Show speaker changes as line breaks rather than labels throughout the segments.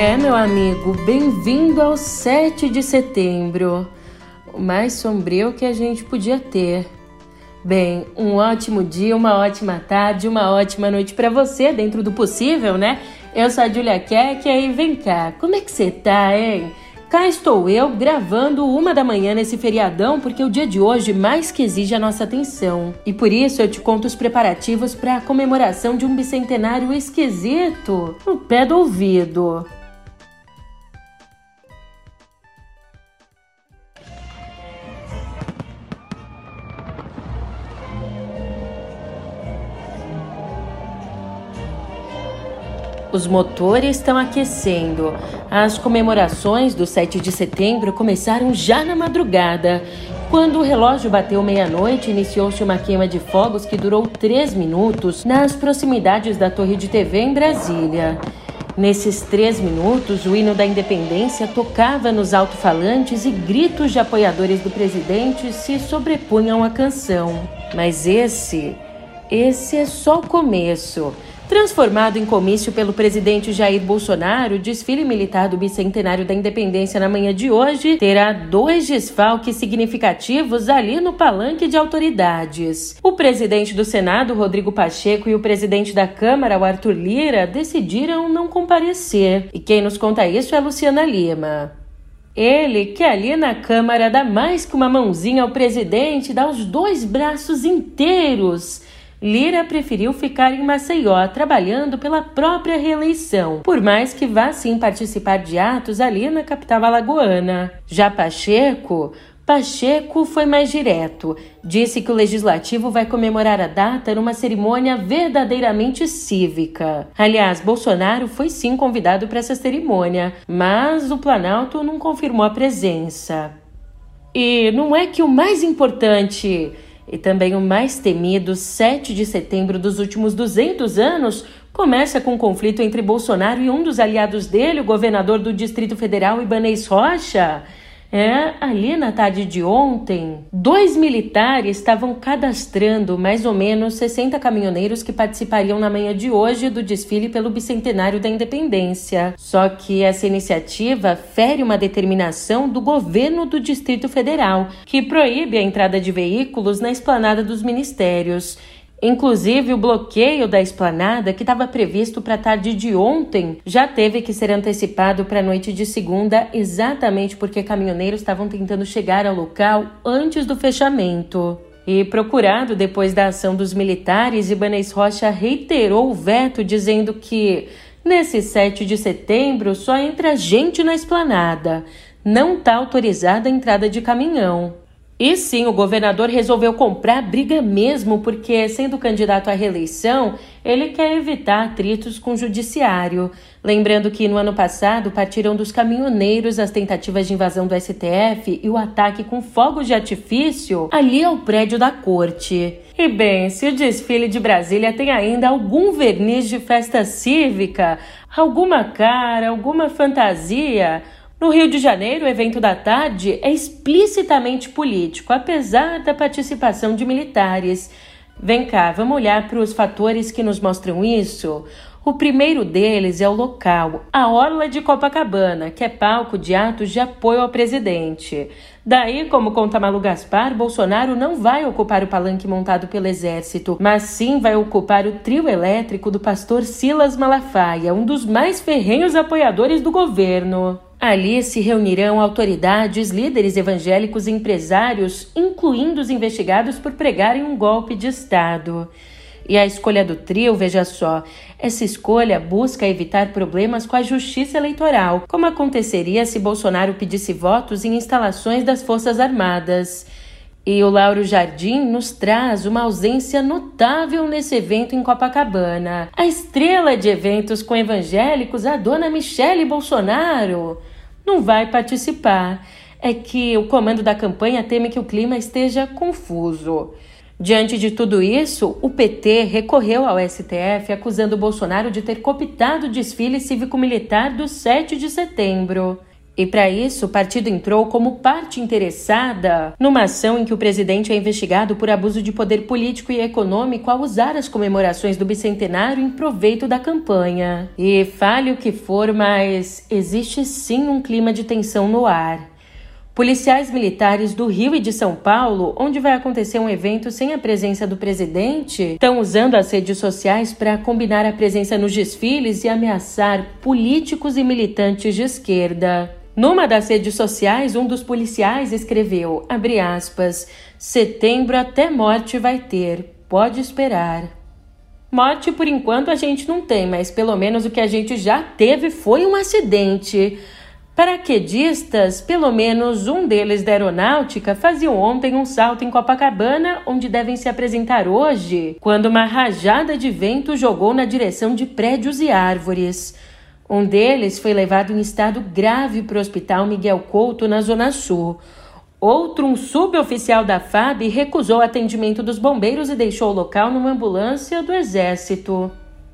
É, meu amigo, bem-vindo ao 7 de setembro. O mais sombrio que a gente podia ter. Bem, um ótimo dia, uma ótima tarde, uma ótima noite para você, dentro do possível, né? Eu sou a Julia Keck e vem cá, como é que você tá, hein? Cá estou eu gravando uma da manhã nesse feriadão porque o dia de hoje mais que exige a nossa atenção. E por isso eu te conto os preparativos para a comemoração de um bicentenário esquisito no pé do ouvido. Os motores estão aquecendo. As comemorações do 7 de setembro começaram já na madrugada. Quando o relógio bateu meia-noite, iniciou-se uma queima de fogos que durou três minutos nas proximidades da Torre de TV em Brasília. Nesses três minutos, o hino da independência tocava nos alto-falantes e gritos de apoiadores do presidente se sobrepunham à canção. Mas esse, esse é só o começo. Transformado em comício pelo presidente Jair Bolsonaro, o desfile militar do bicentenário da independência na manhã de hoje terá dois desfalques significativos ali no palanque de autoridades. O presidente do Senado, Rodrigo Pacheco, e o presidente da Câmara, o Arthur Lira, decidiram não comparecer. E quem nos conta isso é Luciana Lima. Ele, que ali na Câmara dá mais que uma mãozinha ao presidente, dá os dois braços inteiros Lira preferiu ficar em Maceió trabalhando pela própria reeleição, por mais que vá sim participar de atos ali na capital alagoana. Já Pacheco, Pacheco foi mais direto. Disse que o legislativo vai comemorar a data numa cerimônia verdadeiramente cívica. Aliás, Bolsonaro foi sim convidado para essa cerimônia, mas o Planalto não confirmou a presença. E não é que o mais importante e também o mais temido 7 de setembro dos últimos 200 anos começa com um conflito entre Bolsonaro e um dos aliados dele, o governador do Distrito Federal, Ibanez Rocha. É, ali na tarde de ontem, dois militares estavam cadastrando mais ou menos 60 caminhoneiros que participariam na manhã de hoje do desfile pelo bicentenário da independência. Só que essa iniciativa fere uma determinação do governo do Distrito Federal, que proíbe a entrada de veículos na esplanada dos ministérios. Inclusive, o bloqueio da esplanada, que estava previsto para a tarde de ontem, já teve que ser antecipado para a noite de segunda, exatamente porque caminhoneiros estavam tentando chegar ao local antes do fechamento. E procurado depois da ação dos militares, Ibanez Rocha reiterou o veto, dizendo que nesse 7 de setembro só entra gente na esplanada, não está autorizada a entrada de caminhão. E sim, o governador resolveu comprar briga mesmo, porque, sendo candidato à reeleição, ele quer evitar atritos com o judiciário. Lembrando que no ano passado partiram dos caminhoneiros as tentativas de invasão do STF e o ataque com fogos de artifício ali ao prédio da corte. E bem, se o desfile de Brasília tem ainda algum verniz de festa cívica, alguma cara, alguma fantasia, no Rio de Janeiro, o evento da tarde é explicitamente político, apesar da participação de militares. Vem cá, vamos olhar para os fatores que nos mostram isso? O primeiro deles é o local, a Orla de Copacabana, que é palco de atos de apoio ao presidente. Daí, como conta Malu Gaspar, Bolsonaro não vai ocupar o palanque montado pelo exército, mas sim vai ocupar o trio elétrico do pastor Silas Malafaia, um dos mais ferrenhos apoiadores do governo. Ali se reunirão autoridades, líderes evangélicos e empresários, incluindo os investigados por pregarem um golpe de Estado. E a escolha do trio, veja só, essa escolha busca evitar problemas com a justiça eleitoral, como aconteceria se Bolsonaro pedisse votos em instalações das Forças Armadas. E o Lauro Jardim nos traz uma ausência notável nesse evento em Copacabana. A estrela de eventos com evangélicos, a dona Michele Bolsonaro não vai participar. É que o comando da campanha teme que o clima esteja confuso. Diante de tudo isso, o PT recorreu ao STF acusando Bolsonaro de ter cooptado o desfile cívico-militar do 7 de setembro. E para isso, o partido entrou como parte interessada numa ação em que o presidente é investigado por abuso de poder político e econômico ao usar as comemorações do bicentenário em proveito da campanha. E fale o que for, mas existe sim um clima de tensão no ar. Policiais militares do Rio e de São Paulo, onde vai acontecer um evento sem a presença do presidente, estão usando as redes sociais para combinar a presença nos desfiles e ameaçar políticos e militantes de esquerda. Numa das redes sociais, um dos policiais escreveu, aspas, setembro até morte vai ter, pode esperar. Morte, por enquanto, a gente não tem, mas pelo menos o que a gente já teve foi um acidente. Paraquedistas, pelo menos um deles da aeronáutica, faziam ontem um salto em Copacabana, onde devem se apresentar hoje, quando uma rajada de vento jogou na direção de prédios e árvores. Um deles foi levado em estado grave para o Hospital Miguel Couto, na Zona Sul. Outro, um suboficial da FAB, recusou o atendimento dos bombeiros e deixou o local numa ambulância do Exército.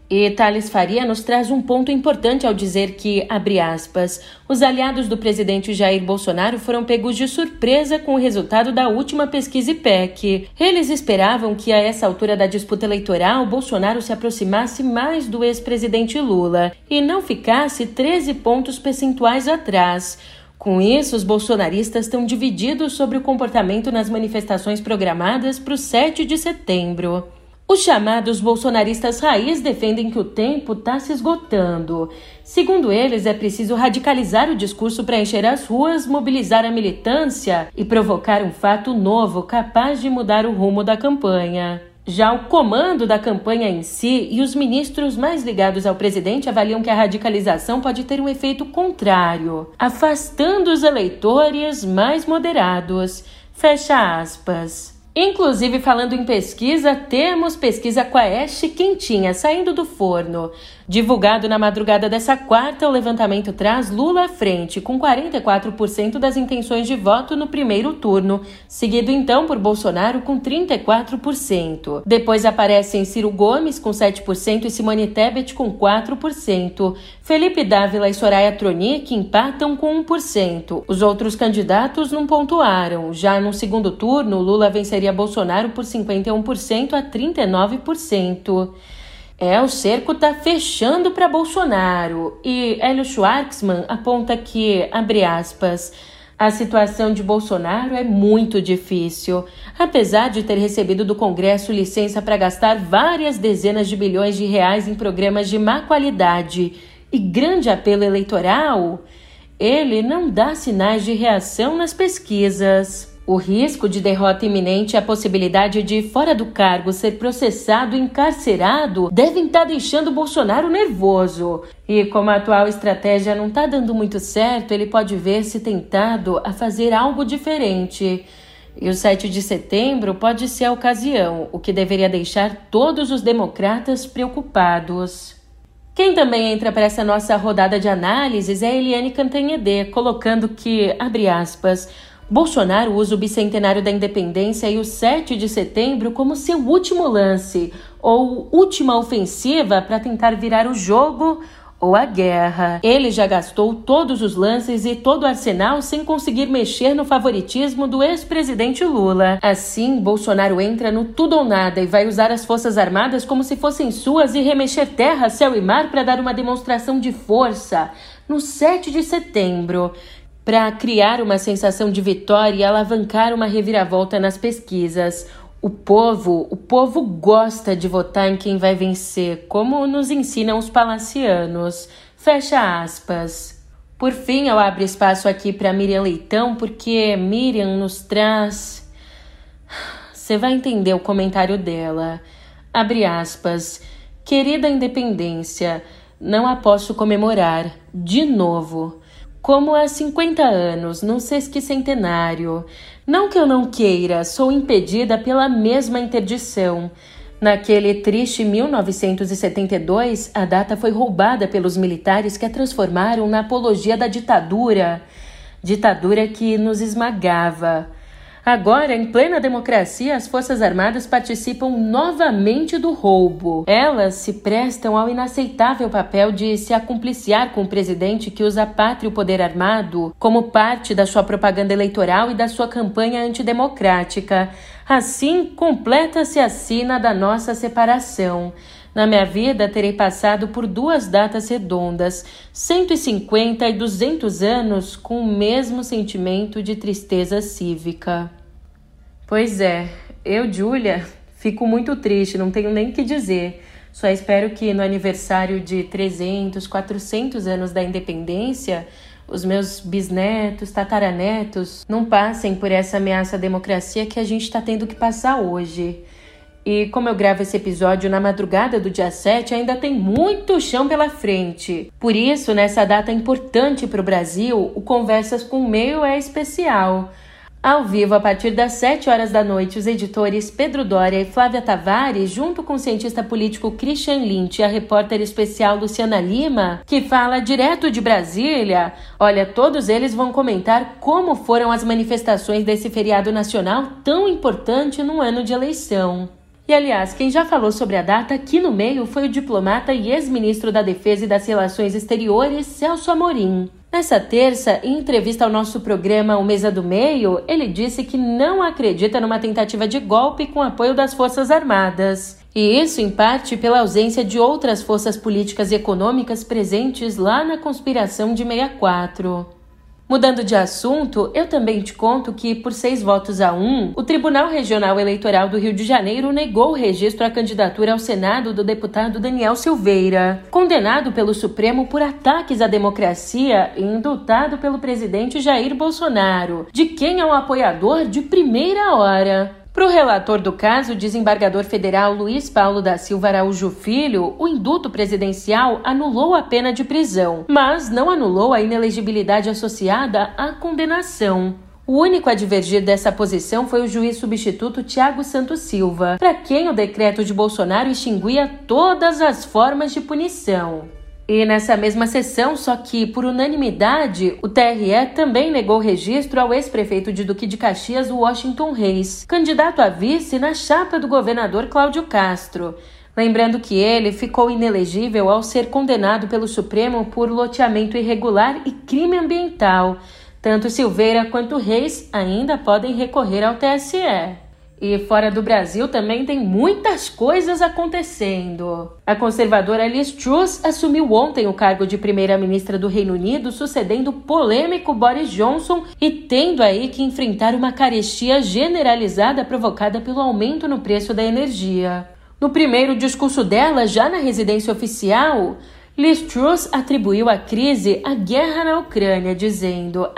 E Thales Faria nos traz um ponto importante ao dizer que, abre aspas, os aliados do presidente Jair Bolsonaro foram pegos de surpresa com o resultado da última pesquisa IPEC. Eles esperavam que, a essa altura da disputa eleitoral, Bolsonaro se aproximasse mais do ex-presidente Lula e não ficasse 13 pontos percentuais atrás. Com isso, os bolsonaristas estão divididos sobre o comportamento nas manifestações programadas para o 7 de setembro. Os chamados bolsonaristas raiz defendem que o tempo está se esgotando. Segundo eles, é preciso radicalizar o discurso para encher as ruas, mobilizar a militância e provocar um fato novo capaz de mudar o rumo da campanha. Já o comando da campanha em si e os ministros mais ligados ao presidente avaliam que a radicalização pode ter um efeito contrário, afastando os eleitores mais moderados. Fecha aspas. Inclusive, falando em pesquisa, temos pesquisa Quaest quentinha, saindo do forno. Divulgado na madrugada dessa quarta, o levantamento traz Lula à frente, com 44% das intenções de voto no primeiro turno, seguido então por Bolsonaro com 34%. Depois aparecem Ciro Gomes com 7% e Simone Tebet com 4%. Felipe Dávila e Soraya Tronic empatam com 1%. Os outros candidatos não pontuaram. Já no segundo turno, Lula venceria Bolsonaro por 51% a 39%. É, o cerco está fechando para Bolsonaro e Hélio Schwartzman aponta que, abre aspas, a situação de Bolsonaro é muito difícil. Apesar de ter recebido do Congresso licença para gastar várias dezenas de bilhões de reais em programas de má qualidade e grande apelo eleitoral, ele não dá sinais de reação nas pesquisas. O risco de derrota iminente e a possibilidade de, fora do cargo, ser processado e encarcerado devem estar tá deixando Bolsonaro nervoso. E como a atual estratégia não está dando muito certo, ele pode ver-se tentado a fazer algo diferente. E o 7 de setembro pode ser a ocasião, o que deveria deixar todos os democratas preocupados. Quem também entra para essa nossa rodada de análises é Eliane Cantanhede, colocando que, abre aspas, Bolsonaro usa o bicentenário da independência e o 7 de setembro como seu último lance ou última ofensiva para tentar virar o jogo ou a guerra. Ele já gastou todos os lances e todo o arsenal sem conseguir mexer no favoritismo do ex-presidente Lula. Assim, Bolsonaro entra no tudo ou nada e vai usar as Forças Armadas como se fossem suas e remexer terra, céu e mar para dar uma demonstração de força no 7 de setembro para criar uma sensação de vitória e alavancar uma reviravolta nas pesquisas. O povo, o povo gosta de votar em quem vai vencer, como nos ensinam os palacianos. Fecha aspas. Por fim, eu abro espaço aqui para Miriam Leitão, porque Miriam nos traz. Você vai entender o comentário dela. Abre aspas. Querida independência, não a posso comemorar. De novo como há 50 anos, num sesquicentenário. Não que eu não queira, sou impedida pela mesma interdição. Naquele triste 1972, a data foi roubada pelos militares que a transformaram na apologia da ditadura, ditadura que nos esmagava. Agora, em plena democracia, as Forças Armadas participam novamente do roubo. Elas se prestam ao inaceitável papel de se acumpliciar com o presidente que usa a pátria e poder armado como parte da sua propaganda eleitoral e da sua campanha antidemocrática. Assim, completa-se a sina da nossa separação. Na minha vida, terei passado por duas datas redondas, 150 e 200 anos, com o mesmo sentimento de tristeza cívica. Pois é, eu, Júlia, fico muito triste, não tenho nem que dizer. Só espero que no aniversário de 300, 400 anos da independência, os meus bisnetos, tataranetos não passem por essa ameaça à democracia que a gente está tendo que passar hoje. E como eu gravo esse episódio na madrugada do dia 7, ainda tem muito chão pela frente. Por isso, nessa data importante para o Brasil, o Conversas com o Meio é especial. Ao vivo, a partir das 7 horas da noite, os editores Pedro Dória e Flávia Tavares, junto com o cientista político Christian Lynch e a repórter especial Luciana Lima, que fala direto de Brasília, olha, todos eles vão comentar como foram as manifestações desse feriado nacional tão importante no ano de eleição. E aliás, quem já falou sobre a data aqui no meio foi o diplomata e ex-ministro da Defesa e das Relações Exteriores, Celso Amorim. Nessa terça, em entrevista ao nosso programa O Mesa do Meio, ele disse que não acredita numa tentativa de golpe com apoio das Forças Armadas. E isso, em parte, pela ausência de outras forças políticas e econômicas presentes lá na conspiração de 64. Mudando de assunto, eu também te conto que, por seis votos a um, o Tribunal Regional Eleitoral do Rio de Janeiro negou o registro à candidatura ao Senado do deputado Daniel Silveira, condenado pelo Supremo por ataques à democracia e indultado pelo presidente Jair Bolsonaro, de quem é um apoiador de primeira hora. Para o relator do caso, o desembargador federal Luiz Paulo da Silva Araújo Filho, o indulto presidencial anulou a pena de prisão, mas não anulou a inelegibilidade associada à condenação. O único a divergir dessa posição foi o juiz substituto Tiago Santos Silva, para quem o decreto de Bolsonaro extinguia todas as formas de punição. E nessa mesma sessão, só que por unanimidade, o TRE também negou registro ao ex-prefeito de Duque de Caxias, Washington Reis, candidato a vice na chapa do governador Cláudio Castro. Lembrando que ele ficou inelegível ao ser condenado pelo Supremo por loteamento irregular e crime ambiental. Tanto Silveira quanto Reis ainda podem recorrer ao TSE. E fora do Brasil também tem muitas coisas acontecendo. A conservadora Liz Truss assumiu ontem o cargo de primeira-ministra do Reino Unido, sucedendo o polêmico Boris Johnson e tendo aí que enfrentar uma carestia generalizada provocada pelo aumento no preço da energia. No primeiro discurso dela, já na residência oficial, Liz Truss atribuiu a crise à guerra na Ucrânia, dizendo,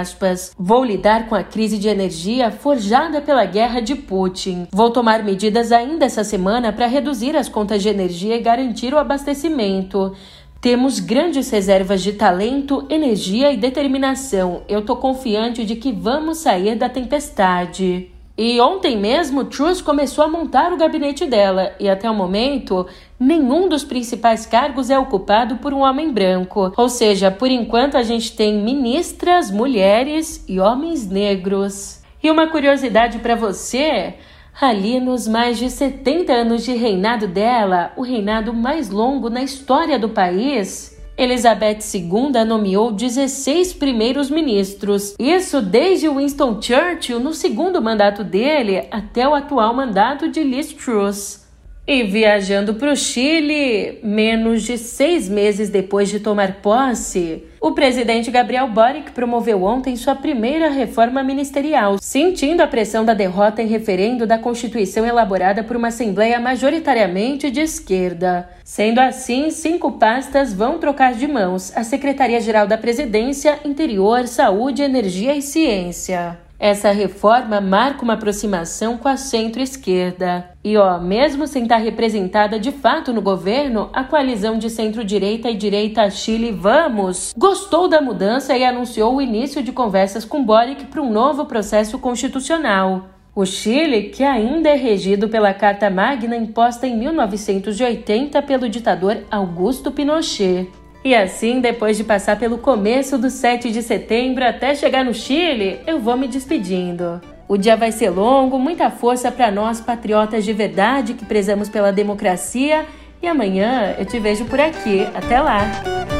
aspas, vou lidar com a crise de energia forjada pela guerra de Putin. Vou tomar medidas ainda essa semana para reduzir as contas de energia e garantir o abastecimento. Temos grandes reservas de talento, energia e determinação. Eu estou confiante de que vamos sair da tempestade. E ontem mesmo, Truss começou a montar o gabinete dela, e até o momento, nenhum dos principais cargos é ocupado por um homem branco. Ou seja, por enquanto a gente tem ministras, mulheres e homens negros. E uma curiosidade para você: ali nos mais de 70 anos de reinado dela, o reinado mais longo na história do país, Elizabeth II nomeou 16 primeiros ministros. Isso desde Winston Churchill no segundo mandato dele até o atual mandato de Liz Truss. E viajando para o Chile, menos de seis meses depois de tomar posse, o presidente Gabriel Boric promoveu ontem sua primeira reforma ministerial, sentindo a pressão da derrota em referendo da Constituição elaborada por uma Assembleia majoritariamente de esquerda. Sendo assim, cinco pastas vão trocar de mãos: a Secretaria-Geral da Presidência, Interior, Saúde, Energia e Ciência. Essa reforma marca uma aproximação com a centro-esquerda. E, ó, mesmo sem estar representada de fato no governo, a coalizão de centro-direita e direita Chile Vamos gostou da mudança e anunciou o início de conversas com Boric para um novo processo constitucional. O Chile, que ainda é regido pela Carta Magna imposta em 1980 pelo ditador Augusto Pinochet. E assim, depois de passar pelo começo do 7 de setembro até chegar no Chile, eu vou me despedindo. O dia vai ser longo, muita força para nós patriotas de verdade que prezamos pela democracia. E amanhã eu te vejo por aqui. Até lá!